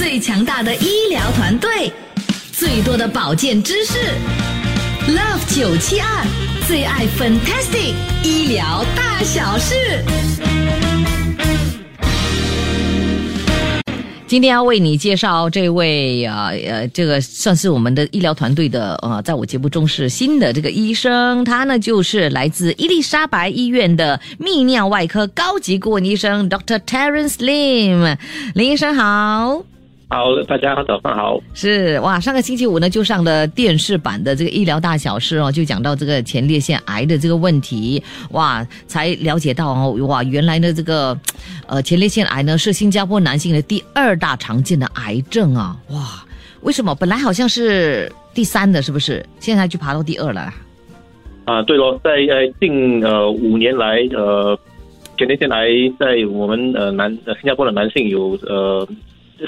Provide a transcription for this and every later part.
最强大的医疗团队，最多的保健知识，Love 九七二最爱 Fantastic 医疗大小事。今天要为你介绍这位呃呃，这个算是我们的医疗团队的呃，在我节目中是新的这个医生，他呢就是来自伊丽莎白医院的泌尿外科高级顾问医生 Dr. Terence Lim，林医生好。好，大家早上好。是哇，上个星期五呢就上了电视版的这个医疗大小事哦，就讲到这个前列腺癌的这个问题，哇，才了解到哦，哇，原来呢这个，呃，前列腺癌呢是新加坡男性的第二大常见的癌症啊，哇，为什么？本来好像是第三的，是不是？现在就爬到第二了？啊，对喽，在呃近呃五年来，呃，前列腺癌在我们呃男呃新加坡的男性有呃。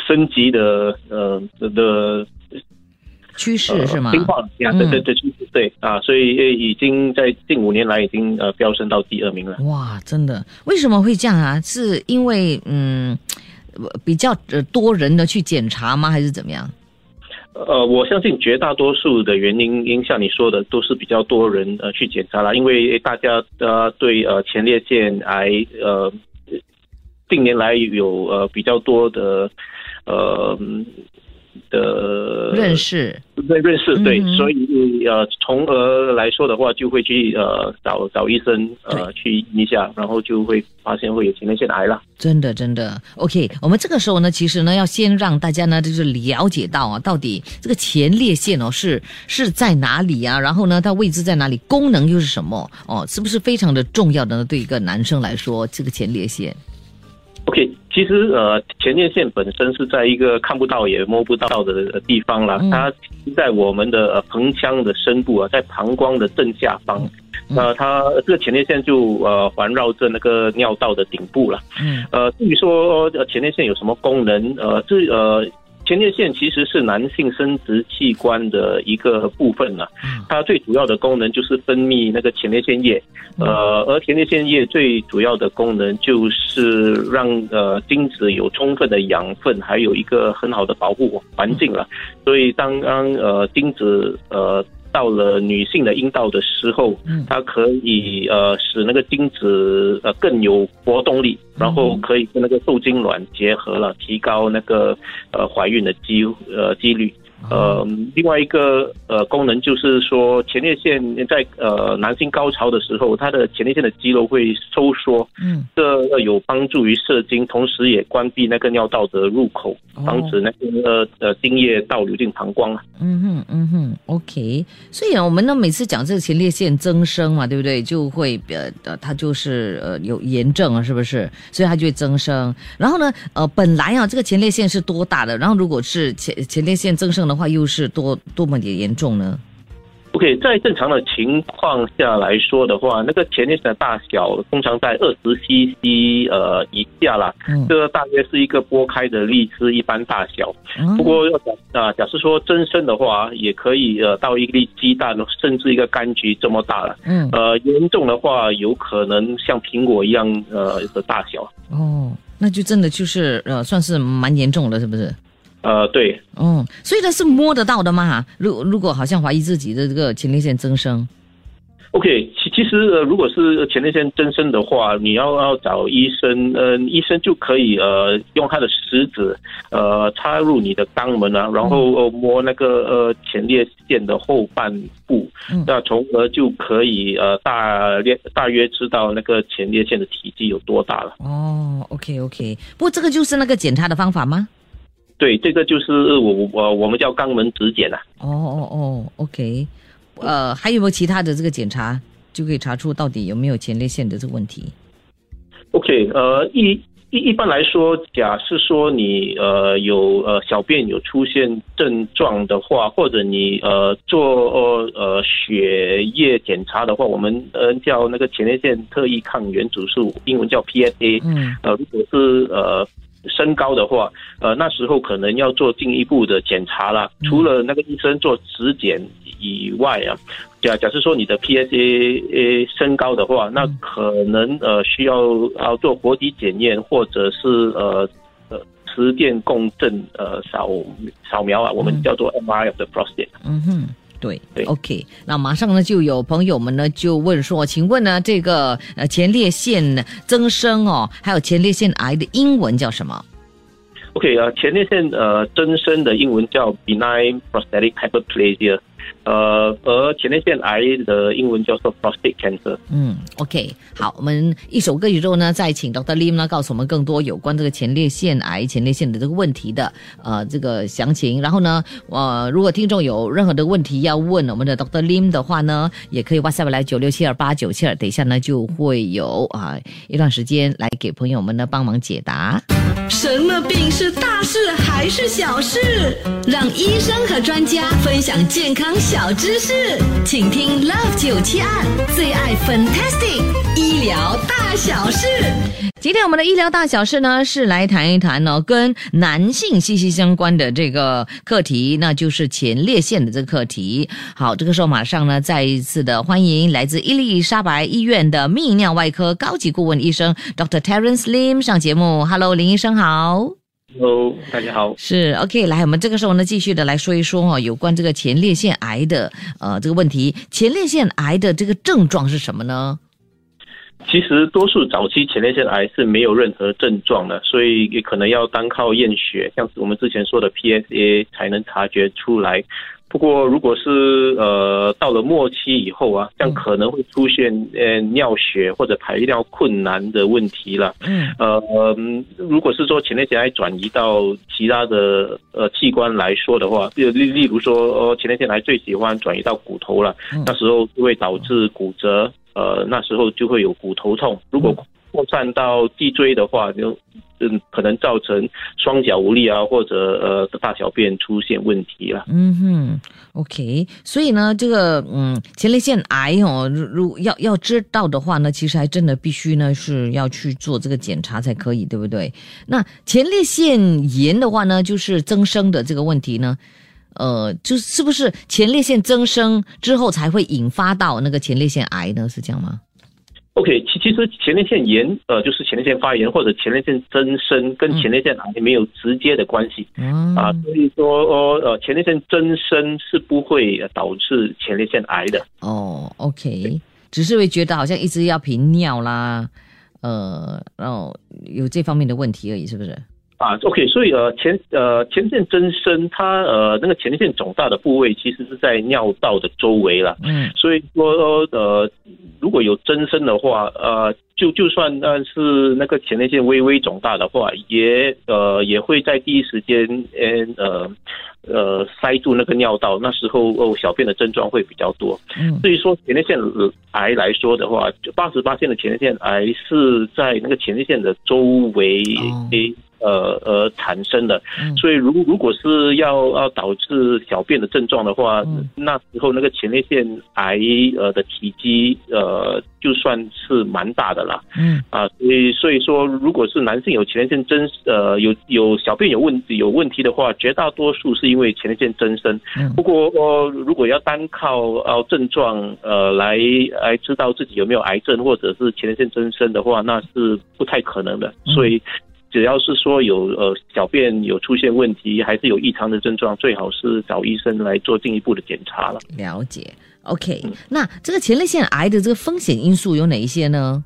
升级的呃的趋势是吗？情况呀，对对对趋势对啊，所以已经在近五年来已经呃飙升到第二名了。哇，真的？为什么会这样啊？是因为嗯比较多人的去检查吗？还是怎么样？呃，我相信绝大多数的原因，因像你说的，都是比较多人呃去检查了，因为大家呃对呃前列腺癌呃近年来有呃比较多的。呃的认识，对认识对，所以呃，从而来说的话，就会去呃找找医生呃去一下，然后就会发现会有前列腺癌了。真的真的，OK，我们这个时候呢，其实呢，要先让大家呢，就是了解到啊，到底这个前列腺哦是是在哪里啊？然后呢，它位置在哪里？功能又是什么？哦，是不是非常的重要的呢？对一个男生来说，这个前列腺。OK，其实呃，前列腺本身是在一个看不到也摸不到的地方了，它在我们的盆腔的深部啊，在膀胱的正下方，那它这个前列腺就呃环绕着那个尿道的顶部了。嗯，呃，至于说前列腺有什么功能，呃，这呃。前列腺其实是男性生殖器官的一个部分呢，它最主要的功能就是分泌那个前列腺液，呃，而前列腺液最主要的功能就是让呃精子有充分的养分，还有一个很好的保护环境了。所以当当呃精子呃。到了女性的阴道的时候，它可以呃使那个精子呃更有活动力，然后可以跟那个受精卵结合了，提高那个呃怀孕的机呃几率。呃，另外一个呃功能就是说，前列腺在呃男性高潮的时候，它的前列腺的肌肉会收缩，嗯，这有帮助于射精，同时也关闭那个尿道的入口，防止那个呃精液倒流进膀胱啊。嗯哼，嗯哼，OK。所以啊，我们呢每次讲这个前列腺增生嘛，对不对？就会呃呃，它就是呃有炎症啊，是不是？所以它就会增生。然后呢，呃，本来啊这个前列腺是多大的？然后如果是前前列腺增生的。的话又是多多么的严重呢？OK，在正常的情况下来说的话，那个前列腺的大小通常在二十 CC 呃以下啦，这个大约是一个剥开的荔枝一般大小。不过要假啊，假设说增生的话，也可以呃到一粒鸡蛋甚至一个柑橘这么大了。嗯，呃，严重的话有可能像苹果一样呃的大小。哦，那就真的就是呃算是蛮严重的，是不是？呃，对，嗯，所以它是摸得到的嘛？如如果好像怀疑自己的这个前列腺增生，OK，其其实呃，如果是前列腺增生的话，你要要找医生，嗯，医生就可以呃用他的食指呃插入你的肛门啊，然后摸那个呃前列腺的后半部，那从而就可以呃大略大约知道那个前列腺的体积有多大了。哦，OK OK，不过这个就是那个检查的方法吗？对，这个就是我我我们叫肛门指检啊。哦哦哦，OK，呃，还有没有其他的这个检查就可以查出到底有没有前列腺的这个问题？OK，呃，一一一般来说，假设说你呃有呃小便有出现症状的话，或者你呃做呃血液检查的话，我们呃叫那个前列腺特异抗原指数，英文叫 PSA。嗯。呃，如果是呃。升高的话，呃，那时候可能要做进一步的检查了。除了那个医生做指检以外啊，假假设说你的 PSA 升高的话，那可能呃需要要做活体检验，或者是呃呃磁电共振呃扫扫描啊，我们叫做 MRI of the prostate。嗯哼，对对，OK。那马上呢，就有朋友们呢就问说，请问呢，这个呃前列腺增生哦，还有前列腺癌的英文叫什么？OK 啊、前列腺呃增生的英文叫 benign prostatic hyperplasia，呃，而前列腺癌的英文叫做 prostate cancer。嗯，OK，好，我们一首歌曲之后呢，再请 Dr. Lim 呢告诉我们更多有关这个前列腺癌、前列腺的这个问题的呃这个详情。然后呢，呃，如果听众有任何的问题要问我们的 Dr. Lim 的话呢，也可以 WhatsApp 来九六七二八九七二，等一下呢就会有啊、一段时间来给朋友们呢帮忙解答。什么病是大事还是小事？让医生和专家分享健康小知识，请听 Love 九七二最爱 Fantastic 医疗大小事。今天我们的医疗大小事呢，是来谈一谈呢、跟男性息息相关的这个课题，那就是前列腺的这个课题。好，这个时候马上呢，再一次的欢迎来自伊丽莎白医院的泌尿外科高级顾问医生 Dr. Terence Lim 上节目。Hello，林医生好。Hello，大家好。是 OK，来，我们这个时候呢，继续的来说一说哦，有关这个前列腺癌的呃这个问题。前列腺癌的这个症状是什么呢？其实多数早期前列腺癌是没有任何症状的，所以也可能要单靠验血，像是我们之前说的 PSA 才能察觉出来。不过，如果是呃到了末期以后啊，这样可能会出现呃尿血或者排尿困难的问题了。嗯呃，嗯如果是说前列腺癌转移到其他的呃器官来说的话，例例例如说，呃，前列腺癌最喜欢转移到骨头了，嗯那时候就会导致骨折，呃，那时候就会有骨头痛。如果扩散到脊椎的话，就嗯可能造成双脚无力啊，或者呃大小便出现问题了。嗯哼，OK，所以呢，这个嗯，前列腺癌哦，如如要要知道的话呢，其实还真的必须呢是要去做这个检查才可以，对不对？那前列腺炎的话呢，就是增生的这个问题呢，呃，就是不是前列腺增生之后才会引发到那个前列腺癌呢？是这样吗？OK，其其实前列腺炎呃就是前列腺发炎或者前列腺增生跟前列腺癌没有直接的关系。嗯啊，所以说哦，呃，前列腺增生是不会呃导致前列腺癌的。哦，OK，只是会觉得好像一直要频尿啦，呃，然后有这方面的问题而已，是不是？啊，OK，所以呃前呃前列腺增生，它呃那个前列腺肿大的部位其实是在尿道的周围了。嗯所以说呃如果有增生的话，呃就就算呃是那个前列腺微微肿大的话，也呃也会在第一时间呃呃塞住那个尿道，那时候哦小便的症状会比较多。嗯至于说前列腺癌来说的话，就八十八线的前列腺癌是在那个前列腺的周围哦诶、呃而产生的，嗯。所以如如果是要要导致小便的症状的话，嗯。那时候那个前列腺癌呃的体积呃就算是蛮大的啦。嗯。啊，所以所以说如果是男性有前列腺增呃有有小便有问有问题的话，绝大多数是因为前列腺增生。嗯。不过呃，如果要单靠呃症状呃来来知道自己有没有癌症或者是前列腺增生的话，那是不太可能的。嗯。所以只要是说有呃小便有出现问题，还是有异常的症状，最好是找医生来做进一步的检查了。了解，OK。那这个前列腺癌的这个风险因素有哪一些呢？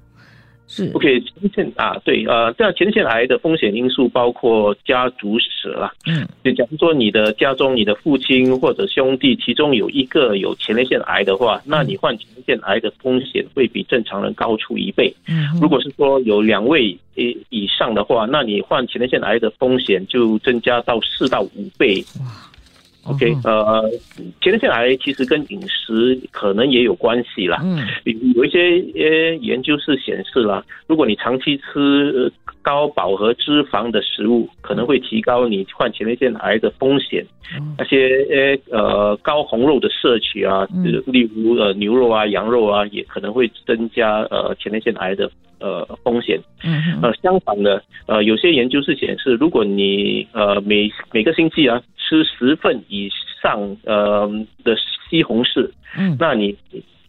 是 OK，前列腺啊，对，呃，这样前列腺癌的风险因素包括家族史啦，嗯就假如说你的家中你的父亲或者兄弟其中有一个有前列腺癌的话，那你患前列腺癌的风险会比正常人高出一倍。嗯如果是说有两位以以上的话，那你患前列腺癌的风险就增加到四到五倍。OK，哦呃，前列腺癌其实跟饮食可能也有关系啦。嗯有有一些呃研究是显示啦，如果你长期吃呃高饱和脂肪的食物，可能会提高你患前列腺癌的风险。那些呃呃高红肉的摄取啊，例如呃牛肉啊、羊肉啊，也可能会增加呃前列腺癌的呃风险。嗯呃，相反的，呃，有些研究是显示，如果你呃每每个星期啊吃十份以上呃的西红柿，嗯，那你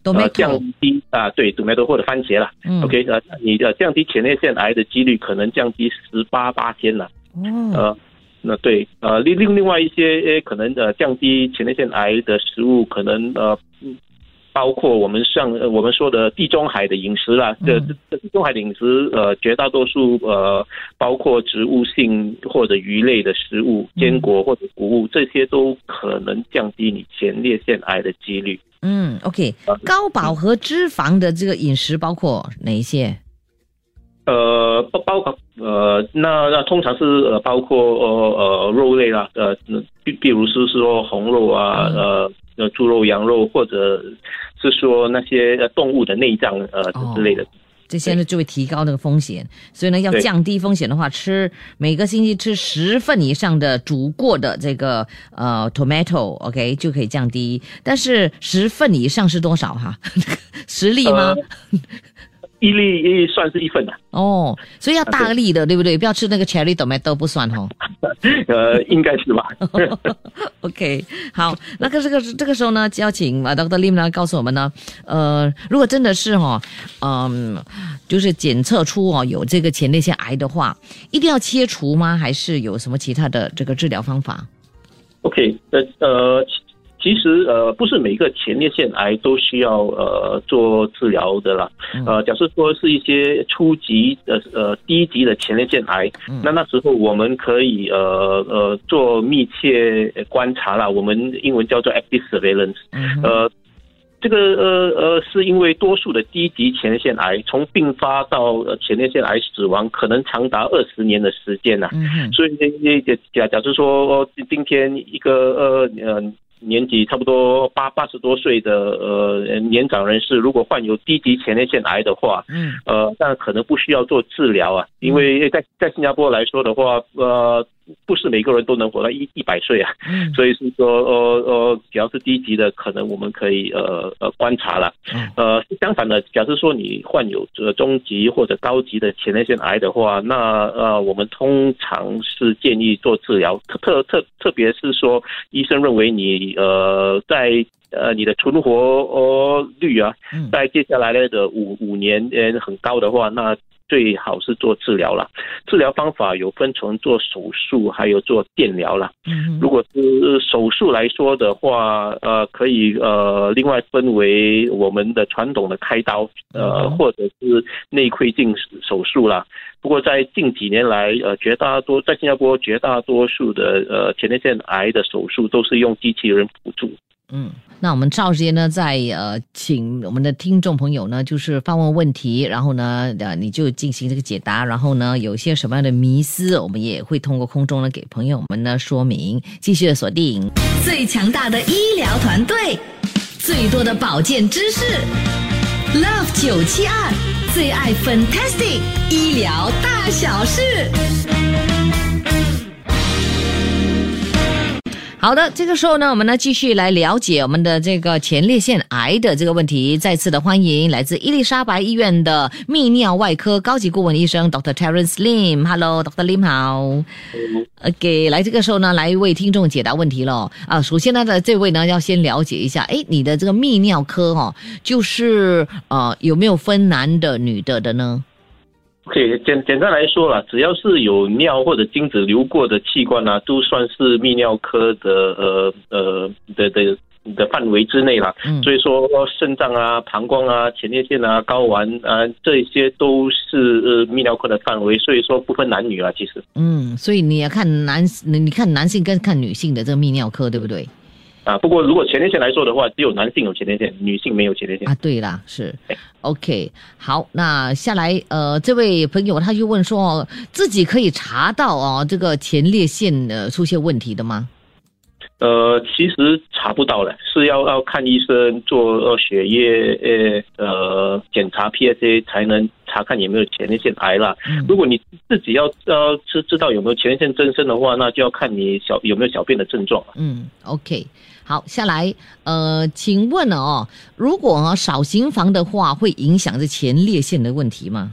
Tomato 降低啊，对，tomato 或者番茄啦。嗯 OK，呃，你的降低前列腺癌的几率可能降低十八八千了。哦，呃，那对，呃，另另另外一些呃可能呃降低前列腺癌的食物，可能呃。嗯包括我们上呃我们说的地中海的饮食啦，这这这地中海的饮食，呃，绝大多数呃，包括植物性或者鱼类的食物、坚果或者谷物，这些都可能降低你前列腺癌的几率。嗯，OK，高饱和脂肪的这个饮食包括哪一些？呃，包包括呃，那那通常是呃，包括呃呃肉类啦，呃，比比如是说红肉啊，呃呃猪肉、羊肉，或者是说那些呃动物的内脏呃哦之类的。这些呢就会提高那个风险，所以呢要降低风险的话，吃每个星期吃十份以上的煮过的这个呃 tomato，OK、就可以降低。但是十份以上是多少哈？十粒吗？一粒一粒算是一份的，哦，所以要大粒的，对不对？不要吃那个 cherry tomato 不算哦。呃，应该是吧？OK，好，那个这个这个时候呢，就要请啊 Dr. Lim 呢告诉我们呢，呃，如果真的是哈、嗯、就是检测出哦有这个前列腺癌的话，一定要切除吗？还是有什么其他的这个治疗方法？OK，呃呃，其其实呃，不是每个前列腺癌都需要呃做治疗的啦。呃，假设说是一些初级的呃低级的前列腺癌，那那时候我们可以呃呃做密切观察啦，我们英文叫做 active surveillance。嗯呃，这个呃呃，是因为多数的低级前列腺癌从并发到呃前列腺癌死亡，可能长达二十年的时间呐、嗯，所以假假设说哦今天一个呃呃年纪差不多八八十多岁的呃年长人士，如果患有低级前列腺癌的话，嗯。呃，但可能不需要做治疗啊，因为在在新加坡来说的话，呃，不是每个人都能活到一一百岁啊，嗯。所以是说呃呃，只要是低级的，可能我们可以呃呃观察了。嗯。呃，相反的，假设说你患有这个中级或者高级的前列腺癌的话，那呃，我们通常是建议做治疗，特特特特别是说医生认为你呃在呃你的存活呃率啊，嗯。在接下来的五五年呃很高的话，那最好是做治疗了。治疗方法有分成做手术，还有做电疗了。嗯如果是手术来说的话，呃，可以呃另外分为我们的传统的开刀，呃，嗯或者是内窥镜手术啦。不过在近几年来，呃，绝大多在新加坡绝大多数的呃前列腺癌的手术都是用机器人辅助。嗯，那我们赵时间呢，在呃，请我们的听众朋友呢，就是发问问题，然后呢，呃，你就进行这个解答，然后呢，有一些什么样的迷思，我们也会通过空中呢给朋友们呢说明。继续的锁定最强大的医疗团队，最多的保健知识，Love 九七二最爱 Fantastic 医疗大小事。好的，这个时候呢，我们呢继续来了解我们的这个前列腺癌的这个问题。再次的欢迎来自伊丽莎白医院的泌尿外科高级顾问医生 Dr. Terence Lim。Hello，Dr. Lim 好。OK，来这个时候呢，来为听众解答问题了啊。首先呢，的这位呢要先了解一下，哎，你的这个泌尿科哦，就是呃有没有分男的、女的的呢？OK，简简单来说啦，只要是有尿或者精子流过的器官啊，都算是泌尿科的呃呃的的的范围之内啦。嗯所以说肾脏啊、膀胱啊、前列腺啊、睾丸啊，这些都是呃泌尿科的范围，所以说不分男女啊，其实嗯，所以你要看男，你看男性跟看女性的这个泌尿科，对不对？啊，不过如果前列腺来说的话，只有男性有前列腺，女性没有前列腺。啊，对啦，是，OK，好，那下来，呃，这位朋友他就问说，哦自己可以查到哦，这个前列腺呃出现问题的吗？呃，其实查不到了，是要要看医生做呃血液呃呃检查 PSA 才能查看有没有前列腺癌啦。嗯如果你自己要要知知道有没有前列腺增生的话，那就要看你小有没有小便的症状了。嗯，OK，好，下来，呃，请问哦，如果少行房的话，会影响这前列腺的问题吗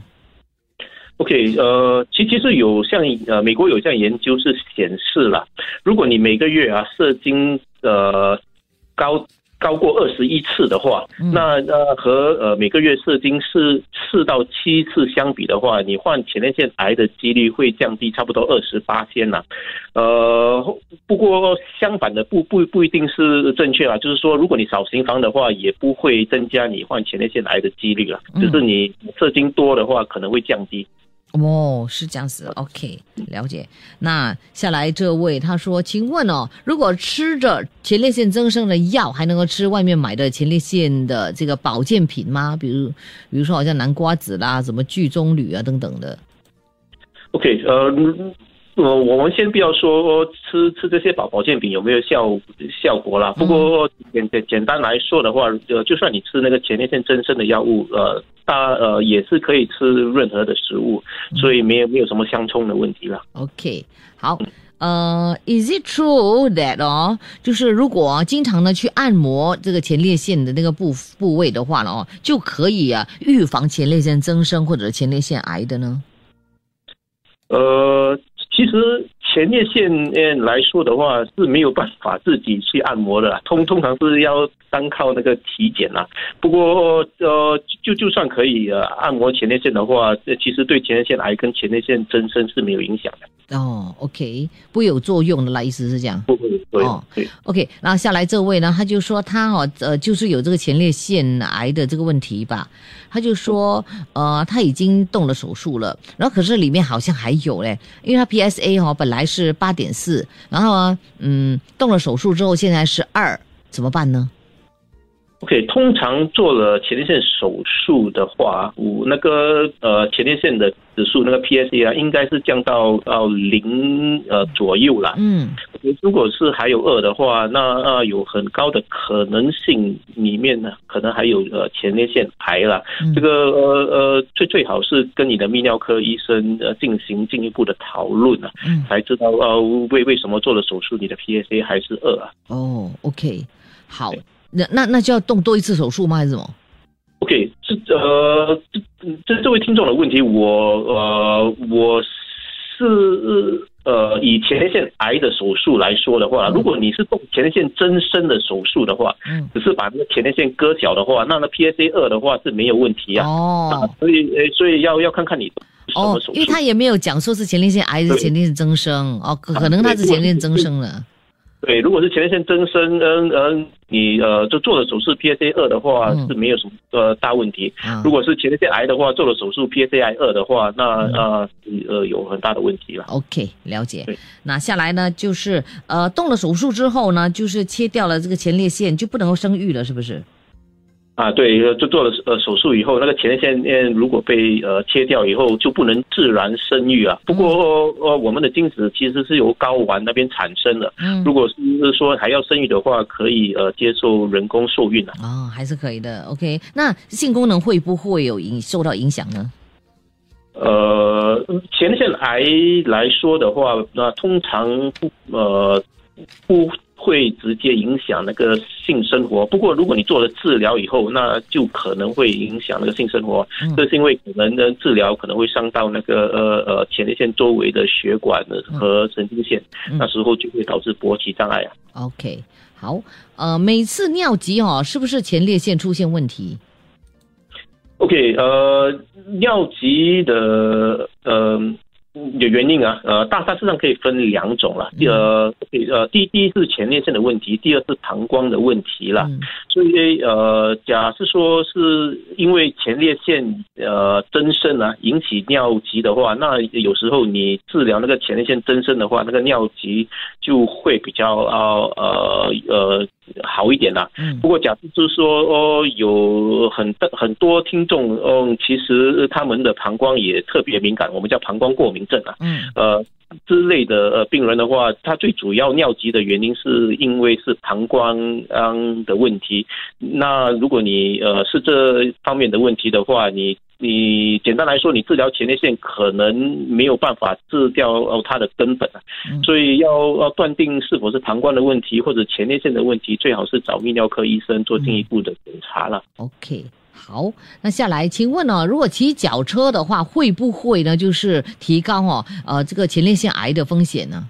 ？OK，呃，其其实有像呃美国有项研究是显示了，如果你每个月啊射精呃高高过二十一次的话，那呃和呃每个月射精是四到七次相比的话，你患前列腺癌的几率会降低差不多二十八天呐。呃，不过相反的不不不一定是正确啊，就是说如果你少行房的话，也不会增加你患前列腺癌的几率啊，就是你射精多的话可能会降低。哦，是这样子，OK，了解。那下来这位他说，请问哦，如果吃着前列腺增生的药，还能够吃外面买的前列腺的这个保健品吗？比如，比如说好像南瓜子啦，什么聚棕榈啊等等的。OK，呃。呃，我们先不要说吃吃这些保保健品有没有效效果啦。不过简简简单来说的话，呃，就算你吃那个前列腺增生的药物，呃，大呃也是可以吃任何的食物，所以没有没有什么相冲的问题了。OK，好，呃，Is it true that 哦，就是如果经常的去按摩这个前列腺的那个部部位的话呢，哦，就可以啊预防前列腺增生或者前列腺癌的呢？呃。其实前列腺来说的话是没有办法自己去按摩的，通通常是要单靠那个体检啦。不过呃，就就算可以呃按摩前列腺的话，这其实对前列腺癌跟前列腺增生是没有影响的。哦，OK，不有作用的啦，意思是这样。不会，哦，对，OK。然后下来这位呢，他就说他哦，呃，就是有这个前列腺癌的这个问题吧。他就说，呃，他已经动了手术了，然后可是里面好像还有嘞，因为他 PSA 哈本来是八点四，然后，嗯，动了手术之后现在是二，怎么办呢？？OK，通常做了前列腺手术的话，我那个呃前列腺的指数那个 PSA 啊，应该是降到到零呃左右啦。嗯，如果是还有二的话，那呃有很高的可能性里面呢，可能还有呃前列腺癌了。这个呃呃最最好是跟你的泌尿科医生呃进行进一步的讨论啊，才知道呃为为什么做了手术你的 PSA 还是二啊？哦，OK，好。那那那就要动多一次手术吗？还是什么？OK，这呃，这这这位听众的问题，我呃我是呃以前列腺癌的手术来说的话，如果你是动前列腺增生的手术的话，嗯，只是把那个前列腺割小的话，那那 PSA 二的话是没有问题啊。哦，所以呃所以要要看看你什么手术，因为他也没有讲说是前列腺癌还是前列腺增生哦，可能他是前列腺增生了。对，如果是前列腺增生，嗯嗯，你呃就做了手术 PSA 二的话是没有什么呃大问题。如果是前列腺癌的话，做了手术 P S A I 二的话，那呃呃有很大的问题了。OK，了解。那下来呢，就是呃动了手术之后呢，就是切掉了这个前列腺，就不能够生育了，是不是？啊，对，就做了呃手术以后，那个前列腺如果被呃切掉以后，就不能自然生育啊。不过呃，我们的精子其实是由睾丸那边产生的。嗯，如果是说还要生育的话，可以呃接受人工受孕啊。哦，还是可以的。OK，那性功能会不会有影受到影响呢？呃，前列腺癌来说的话，那通常不呃不。会直接影响那个性生活。不过，如果你做了治疗以后，那就可能会影响那个性生活。这是因为可能呢，治疗可能会伤到那个呃呃前列腺周围的血管和神经线，那时候就会导致勃起障碍啊。OK，好，呃，每次尿急哦，是不是前列腺出现问题？OK，呃，尿急的呃。有原因啊，呃，大大致上可以分两种了。呃，呃，第第一是前列腺的问题，第二是膀胱的问题了。所以呃，假设说是因为前列腺呃增生啊引起尿急的话，那有时候你治疗那个前列腺增生的话，那个尿急就会比较呃呃呃。好一点啦。嗯。不过，假设就是说，哦，有很多很多听众，嗯，其实他们的膀胱也特别敏感，我们叫膀胱过敏症啊。嗯。呃，之类的呃病人的话，他最主要尿急的原因是因为是膀胱嗯的问题。那如果你呃是这方面的问题的话，你。你简单来说，你治疗前列腺可能没有办法治掉哦它的根本啊，所以要要断定是否是膀胱的问题或者前列腺的问题，最好是找泌尿科医生做进一步的检查了。OK，好，那下来，请问呢，如果骑脚车的话，会不会呢，就是提高哦，呃，这个前列腺癌的风险呢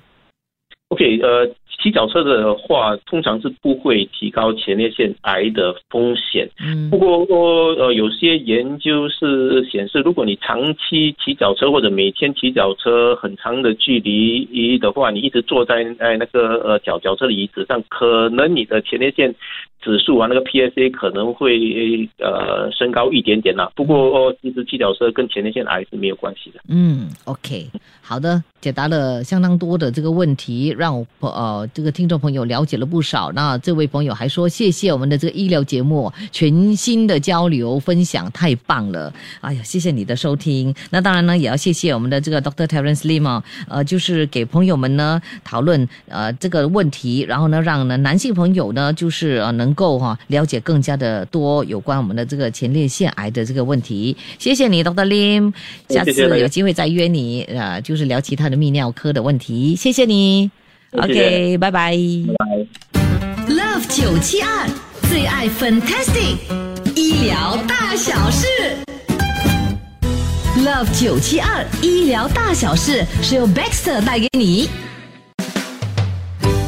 ？OK，呃，骑脚车的话，通常是不会提高前列腺癌的风险。嗯不过，呃，有些研究是显示，如果你长期骑脚车或者每天骑脚车很长的距离的话，你一直坐在在那个呃脚脚车的椅子上，可能你的前列腺指数啊，那个 PSA 可能会呃升高一点点啦。不过，其实骑脚车跟前列腺癌是没有关系的。嗯，OK，好的，解答了相当多的这个问题，让我呃这个听众朋友了解了不少。那这位朋友还说，谢谢我们的这个医疗节目全新的交流分享，太棒了！哎呀，谢谢你的收听。那当然呢，也要谢谢我们的这个 Doctor Terence Lim 哦，呃，就是给朋友们呢讨论呃这个问题，然后呢让呢男性朋友呢就是呃能够哈、了解更加的多有关我们的这个前列腺癌的这个问题。谢谢你，Dr. Lim，下次有机会再约你，呃，就是聊其他的泌尿科的问题。谢谢你谢谢，OK，拜拜。拜。Love 九七二最爱 Fantastic 医疗大小事。Love 九七二医疗大小事是由 Baxter 带给你。